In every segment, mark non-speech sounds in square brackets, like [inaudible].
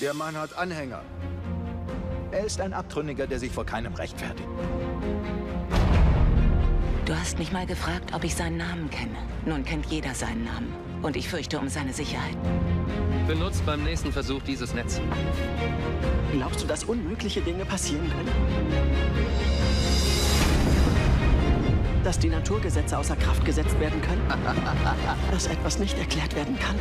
Der Mann hat Anhänger. Er ist ein Abtrünniger, der sich vor keinem rechtfertigt. Du hast mich mal gefragt, ob ich seinen Namen kenne. Nun kennt jeder seinen Namen. Und ich fürchte um seine Sicherheit. Benutzt beim nächsten Versuch dieses Netz. Glaubst du, dass unmögliche Dinge passieren können? Dass die Naturgesetze außer Kraft gesetzt werden können? [laughs] Dass etwas nicht erklärt werden kann?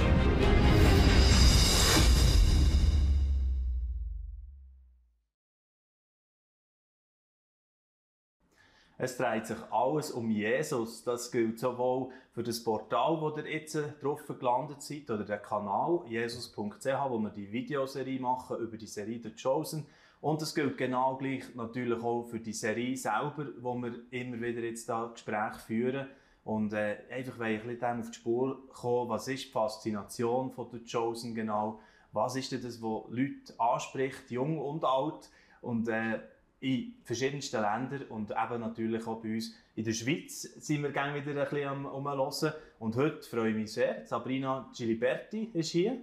Es dreht sich alles um Jesus. Das gilt sowohl für das Portal, wo ihr jetzt drauf gelandet seid, oder den Kanal jesus.ch, wo wir die Videoserie machen über die Serie The Chosen. Und das gilt genau gleich natürlich auch für die Serie selber, wo wir immer wieder jetzt da Gespräche führen. Und äh, einfach, weil ich ein bisschen auf die Spur kommen, was ist die Faszination von The Chosen genau? Was ist denn das, was Leute anspricht, jung und alt? Und äh, in verschiedensten Ländern und eben natürlich auch bei uns in der Schweiz sind wir gerne wieder ein bisschen am Umhören. Und heute freue ich mich sehr, Sabrina Giliberti ist hier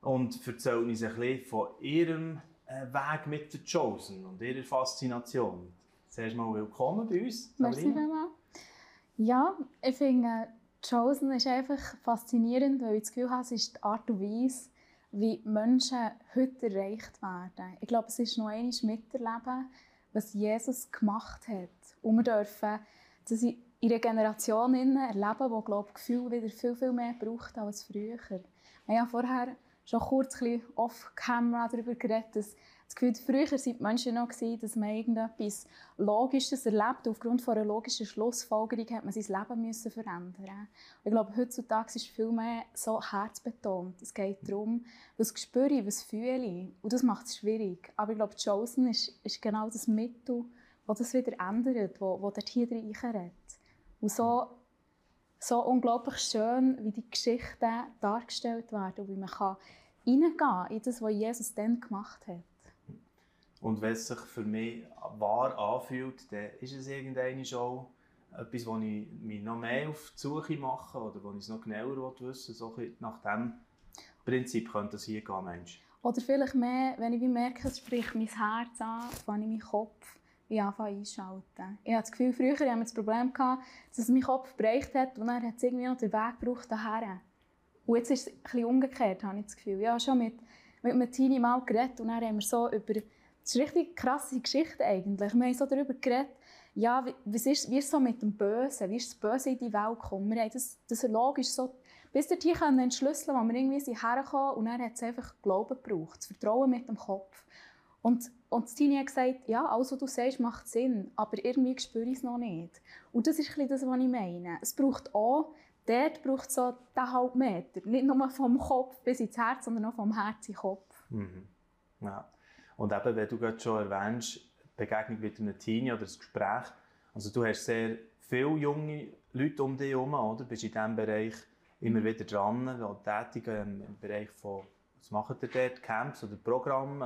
und erzählt uns ein bisschen von ihrem äh, Weg mit der Chosen und ihrer Faszination. Zuerst mal willkommen bei uns, Sabrina. Merci Ja, ich finde, Chosen ist einfach faszinierend, weil ich das Gefühl habe, es ist die Art und Weise, wie Menschen heute erreicht werden. Ich glaube, es ist noch einmal miterleben, was Jesus gemacht hat. Und wir dürfen das in einer Generation erleben, die glaube Gefühl wieder viel, viel mehr braucht als früher. Wir haben vorher schon kurz off-camera darüber geredet, dass das Gefühl, früher waren die Menschen noch, dass man irgendetwas Logisches erlebt. Aufgrund von einer logischen Schlussfolgerung hat man sein Leben müssen verändern. ich glaube, heutzutage ist viel mehr so herzbetont. Es geht darum, was spüre ich, was fühle ich. Und das macht es schwierig. Aber ich glaube, Chosen ist, ist genau das Mittel, das das wieder ändert, wo dort hier reinredet. Und so, so unglaublich schön, wie die Geschichten dargestellt werden und wie man kann kann in das, was Jesus dann gemacht hat. Und wenn es sich für mich wahr anfühlt, dann ist es irgendeine schon etwas, wo ich mich noch mehr auf die Suche mache oder wo ich es noch genauer wissen will. So nach diesem Prinzip könnte es hier gehen, Mensch. Oder vielleicht mehr, wenn ich merke, es spricht mein Herz an, fange ich meinen Kopf wie anfangen einschalten. Ich habe das Gefühl, früher hatten wir das Problem, dass mein Kopf bereicht hat und dann hat es irgendwie noch den Weg gebraucht daher. Und jetzt ist es ein bisschen umgekehrt, habe ich das Gefühl. Ich habe schon mit, mit einem Teenie mal geredet und dann haben wir so über das ist eine richtig krasse Geschichte eigentlich. Wir haben so darüber geredet, ja, wie, ist, wie ist so mit dem Bösen, wie ist das Böse in die Welt gekommen. Wir haben das, das logisch so bis dorthin können entschlüsseln, wo wir irgendwie sind hergekommen und dann hat es einfach Glauben gebraucht, das Vertrauen mit dem Kopf. Und, und Tini hat gesagt, ja, alles, was du sagst, macht Sinn, aber irgendwie spüre ich es noch nicht. Und das ist ein das, was ich meine. Es braucht auch, dort braucht so den halben Meter, nicht nur vom Kopf bis ins Herz, sondern auch vom Herz in den Kopf. Mhm. Ja. Und eben, wenn du gerade schon erwähnst, Begegnung mit einem Teenie oder das Gespräch, also du hast sehr viele junge Leute um dich herum, oder? Bist in diesem Bereich immer wieder dran, tätig im Bereich von, was macht ihr dort, Camps oder Programme,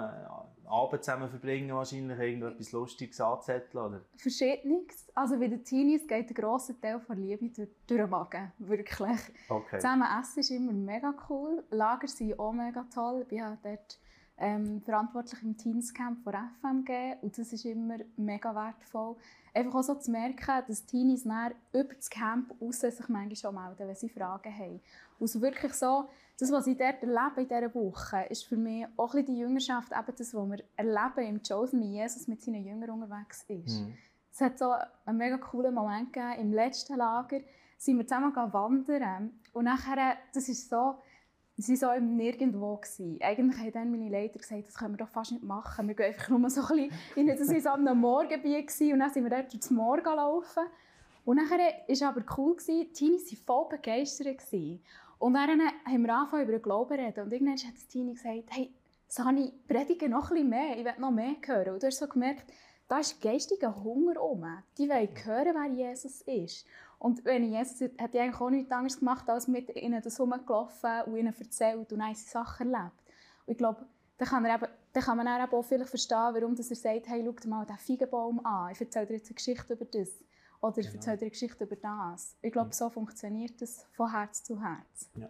äh, Abend zusammen verbringen wahrscheinlich, irgendetwas Lustiges anzetteln, oder? Verschiedenes. Also bei den Teenies geht der grosse Teil von Liebe durch, durch den Magen, wirklich. Okay. Zusammen essen ist immer mega cool, Lager sind auch mega toll, ich bin dort ähm, verantwortlich im Teenscamp von FMG und das ist immer mega wertvoll. Einfach auch so zu merken, dass Teenies über das Camp raus sich manchmal schon melden, wenn sie Fragen haben. Und so wirklich so, das, was ich dort erlebe in dieser Woche, ist für mich auch ein die Jüngerschaft, eben das, was wir erleben im Chosen, wie Jesus mit seinen Jüngern unterwegs ist. Mhm. Es hat so einen mega coolen Moment gegeben. Im letzten Lager sind wir zusammen wandern und nachher, das ist so, Sie waren so nirgendwo. Gewesen. Eigentlich haben dann meine Leiter gesagt, das können wir doch fast nicht machen. Wir gehen einfach nur so ein bisschen, das war so am Morgenbier und dann sind wir dort durchs Morgen laufen. Und dann war es aber cool, gewesen. die Teenies waren voll begeistert. Gewesen. Und dann haben wir angefangen über den Glauben zu reden. Und irgendwann hat das Teenie gesagt, hey, Sani, predige noch ein bisschen mehr, ich will noch mehr hören. Und du hast so gemerkt, da ist geistiger Hunger um. Die wollen hören, wer Jesus ist. Und wenn Jesus hat eigentlich auch nichts anderes gemacht, als mit ihnen das rumgelaufen und ihnen erzählt und eine Sachen erlebt. Und ich glaube, dann kann, er eben, dann kann man auch vielleicht verstehen, warum dass er sagt, hey, schau dir mal diesen Feigenbaum an, ich erzähle dir jetzt eine Geschichte über das. Oder ich genau. erzähle dir eine Geschichte über das. Ich glaube, so funktioniert das von Herz zu Herz. Ja.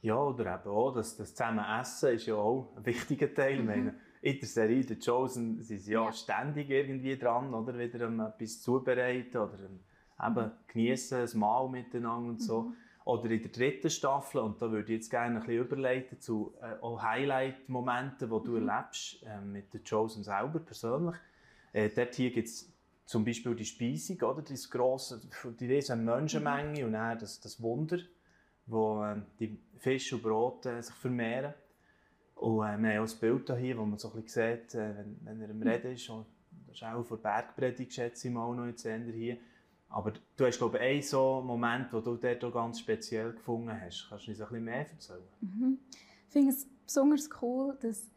Ja, oder eben auch, das, das zusammen Essen ist ja auch ein wichtiger Teil. Mhm. Meine, in der Serie The Chosen sind sie ja, ja, ständig irgendwie dran, oder wieder um etwas zubereiten oder um, eben mhm. genießen, ein Mahl miteinander und so. Mhm. Oder in der dritten Staffel, und da würde ich jetzt gerne ein bisschen überleiten zu äh, Highlight-Momenten, die du mhm. erlebst äh, mit The Chosen selber persönlich. Äh, dort hier gibt es zum Beispiel die Speisung, oder? Das grosse, die riesen Menschenmenge mhm. und dann das, das Wunder, wo äh, die Fisch und Brote sich vermehren. Und äh, wir haben auch ein Bild hier, wo man so ein bisschen sieht, äh, wenn, wenn er am mhm. Reden ist. Und das ist auch von Bergpredigt, schätze ich mal, noch jetzt hier. Aber du hast, glaube ich, einen so Moment, wo du dort ganz speziell gefunden hast. Kannst du uns ein bisschen mehr erzählen? Mhm. Ich finde es besonders cool, dass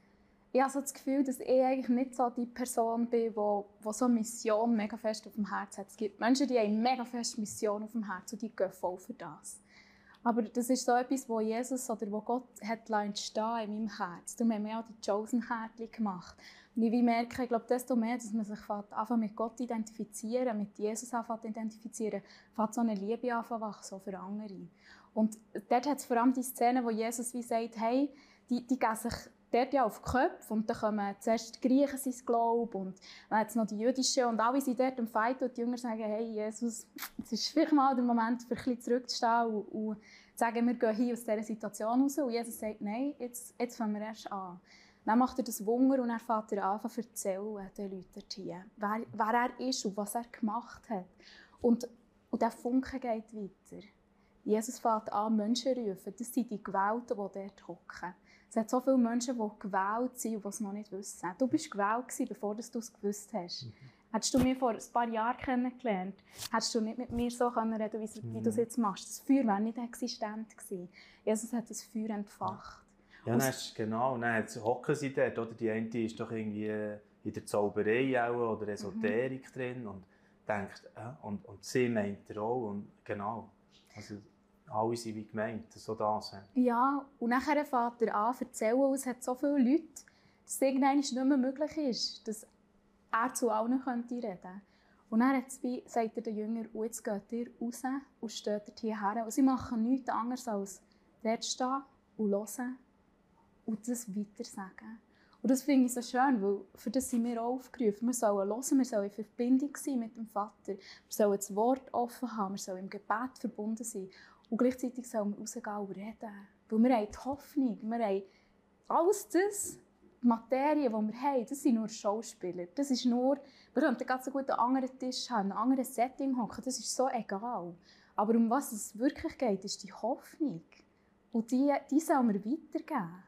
ich habe das Gefühl, dass ich eigentlich nicht so die Person bin, die, die so eine Mission mega fest auf dem Herz hat. Es gibt Menschen, die haben mega fest Mission auf dem Herz und die gehen voll für das. Aber das ist so etwas, wo Jesus oder wo Gott hat entstehen in meinem Herz. Darum haben wir auch die Chosen-Härtchen gemacht. Und ich merke, ich glaube, desto mehr, dass man sich einfach mit Gott identifizieren, mit Jesus anfängt identifizieren, fängt so eine Liebe an wachsen, für andere. Und dort hat es vor allem die Szene, wo Jesus wie sagt, hey, die, die geben sich dort ja auf Köpfe und dann kommen zuerst die Griechen sein Glaube und dann hat noch die Jüdischen und alle sind dort im Fight und die Jünger sagen, hey Jesus, es ist vielleicht mal der Moment, für ein bisschen zurückzustehen und, und sagen, wir gehen hier aus dieser Situation raus und Jesus sagt, nein, jetzt, jetzt fangen wir erst an. Dann macht er das Wunder und er er an zu erzählen den Leuten hier, wer, wer er ist und was er gemacht hat. Und, und der Funke geht weiter. Jesus fängt an, Menschen rufen. Das sind die Gewählten, die dort hocken. Es hat so viele Menschen, die gewählt sind und die es noch nicht wissen. Du bist gewählt, bevor du es gewusst hast. Mhm. Hättest du mich vor ein paar Jahren kennengelernt, hättest du nicht mit mir so reden können, wie, mhm. du es jetzt machst. Das Feuer wäre nicht existent gewesen. Jesus hat das Feuer entfacht. Ja, dann hast, genau. Und dann hocken sie dort. Oder? Die eine ist doch irgendwie in der Zauberei auch, oder Esoterik mhm. drin und denkt, äh, und, und sie meint er auch. Und genau. Also, alle sind wie gemeint, so das. Ja, und nachher fängt er an zu erzählen, es hat so viele Leute, dass es irgendwann nicht mehr möglich ist, dass er zu allen könnte reden Und dann sagt er den Jüngern, und jetzt geht ihr raus und steht hierher. Und sie machen nichts anderes als dort stehen und hören und das weiter sagen. Und das finde ich so schön, weil für das sind wir auch aufgerufen. Wir sollen hören, wir sollen in Verbindung sein mit dem Vater. Wir sollen das Wort offen haben, wir sollen im Gebet verbunden sein. Und gleichzeitig sollen wir rausgehen und reden. Weil wir haben die Hoffnung, wir haben alles das, die Materie, die wir haben, das sind nur Schauspieler. Das ist nur, wir könnten ganz so gut einen anderen Tisch haben, ein anderes Setting hocken, das ist so egal. Aber um was es wirklich geht, ist die Hoffnung. Und die, die sollen wir weitergeben.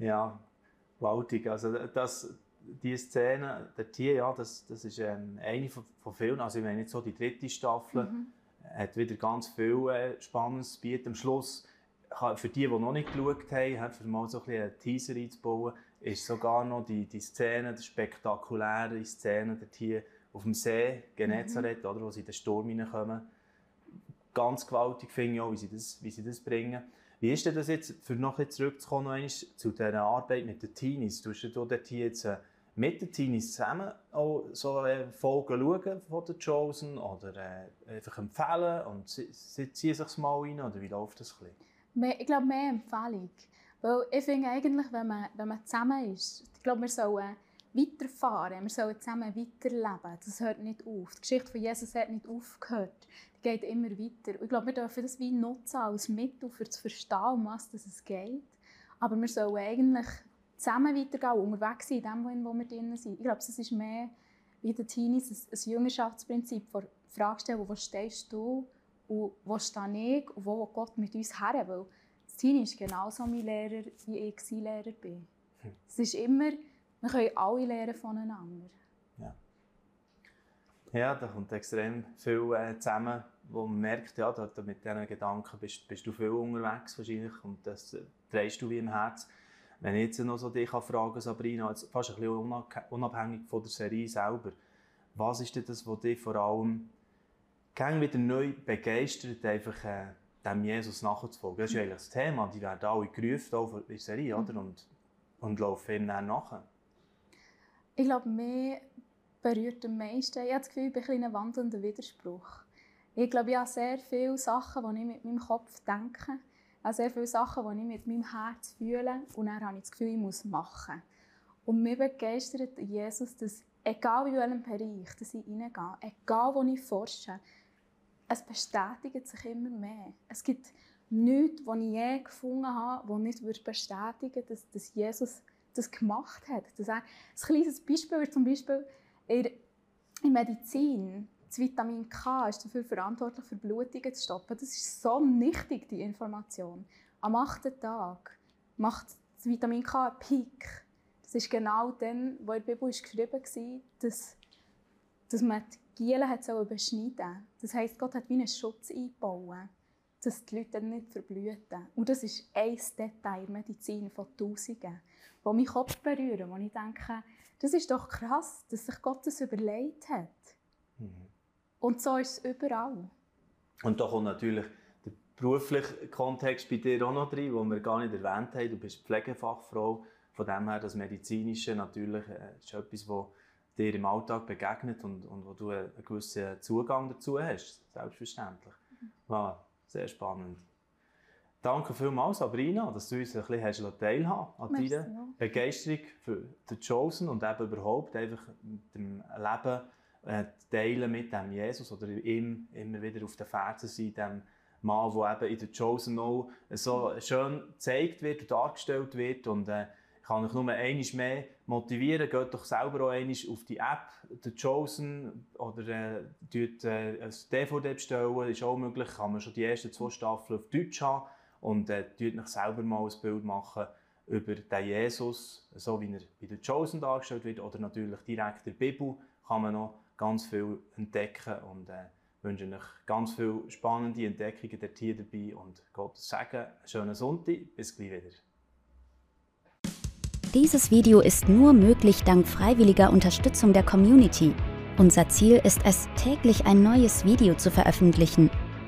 Ja, gewaltig. Also das, die Szene, der Tier, ja, das, das ist ähm, eine von, von vielen. Also ich meine jetzt so die dritte Staffel. Mhm hat wieder ganz viel äh, Spannendes zu bieten. Am Schluss, für die, die noch nicht geschaut haben, für mal so ein einen Teaser einzubauen, ist sogar noch die, die Szene, die spektakuläre Szene dort hier auf dem See, Genezareth, mhm. oder, wo sie in den Sturm hineinkommen. Ganz gewaltig finde ich auch, wie sie das, wie sie das bringen. Wie ist denn das jetzt, für noch zurückzukommen, zu dieser Arbeit mit den Teenies? Du hast ja dort jetzt äh, mit den Teenies zusammen auch so äh, Folgen schauen von den Chosen oder äh, einfach empfehlen und sie, sie ziehen sich mal rein oder wie läuft das ein Ich glaube, mehr Empfehlung. Weil ich finde eigentlich, wenn man, wenn man zusammen ist, ich glaube, wir sollen weiterfahren, wir sollen zusammen weiterleben. Das hört nicht auf. Die Geschichte von Jesus hat nicht aufgehört. Geht immer weiter. Und ich glaube, wir dürfen das wie nutzen als Mittel, um zu verstehen, um was es geht. Aber wir sollen eigentlich zusammen weitergehen, unterwegs sein, in dem, wo wir drin sind. Ich glaube, es ist mehr wie der Teenies ein, ein Jüngerschaftsprinzip, vor Frage stellen, wo stehst du und wo stehe ich und wo Gott mit uns her Weil das Teenie ist genauso mein Lehrer, wie ich sein Lehrer bin. Hm. Es ist immer, wir können alle lernen voneinander. Ja. Da kommt extrem viel äh, zusammen, wo man merkt, ja, da, da mit diesen Gedanken bist, bist, du viel unterwegs wahrscheinlich und das äh, drehst du wie im Herz. Wenn ich jetzt noch so dich fragen Sabrina, jetzt fast ein bisschen unabhängig von der Serie selber, was ist denn das, was dich vor allem wieder neu begeistert, einfach äh, dem Jesus nachzufolgen? Das ist ja eigentlich das Thema, die werden alle gerufen, auch in der Serie, oder? Und, und laufen ihm dann nachher. Ich glaube, mir berührt am meisten, ich habe das Gefühl, ich bin ein wandelnder Widerspruch. Ich glaube, ich habe sehr viele Sachen, die ich mit meinem Kopf denke, habe sehr viele Sachen, die ich mit meinem Herz fühle und dann habe ich das Gefühl, ich muss machen. Und mich begeistert Jesus, dass egal in welchem Bereich dass ich reingehe, egal wo ich forsche, es bestätigt sich immer mehr. Es gibt nichts, was ich je gefunden habe, das nicht bestätigen würde, dass, dass Jesus das gemacht hat. Dass ein kleines Beispiel ist zum Beispiel in der Medizin. Das Vitamin K ist dafür verantwortlich, für Blutungen zu stoppen. Das ist so nichtig, die Information. Am achten Tag macht das Vitamin K einen Peak. Das ist genau dann, wo in der Bibel geschrieben war, dass, dass man die Gielen hat beschneiden Das heisst, Gott hat wie einen Schutz eingebaut, dass die Leute dann nicht verblühten. Und das ist ein Detail in Medizin von Tausenden, die meinen Kopf berühren, wo ich denke, das ist doch krass, dass sich Gott das überlegt hat. Mhm. Und so ist es überall. Und da kommt natürlich der berufliche Kontext bei dir auch noch drin, den wir gar nicht erwähnt haben. Du bist Pflegefachfrau. Von dem her, das Medizinische natürlich äh, ist etwas, das dir im Alltag begegnet und, und wo du einen gewissen Zugang dazu hast, selbstverständlich. Wow, sehr spannend. Danke vielmals, Sabrina, dass du uns ein bisschen teilhaben an deiner Begeisterung für The Chosen und eben überhaupt einfach mit dem Leben äh, teilen mit dem Jesus oder ihm immer wieder auf den Fersen sein, dem Mann, der eben in The Chosen auch so schön gezeigt wird und dargestellt wird und äh, kann euch nur einmal mehr motivieren. Geht doch selber auch einmal auf die App, The Chosen, oder äh, dort, äh, ein DVD bestellen, ist auch möglich. Kann man schon die ersten zwei Staffeln auf Deutsch haben und äh, euch selber mal ein Bild machen über den Jesus, so wie er bei The Chosen dargestellt wird, oder natürlich direkt in der Bibel kann man noch ganz viel entdecken und äh, wünsche euch ganz viele spannende Entdeckungen dort hier dabei und Gottes Segen, schönen Sonntag, bis gleich wieder. Dieses Video ist nur möglich dank freiwilliger Unterstützung der Community. Unser Ziel ist es, täglich ein neues Video zu veröffentlichen.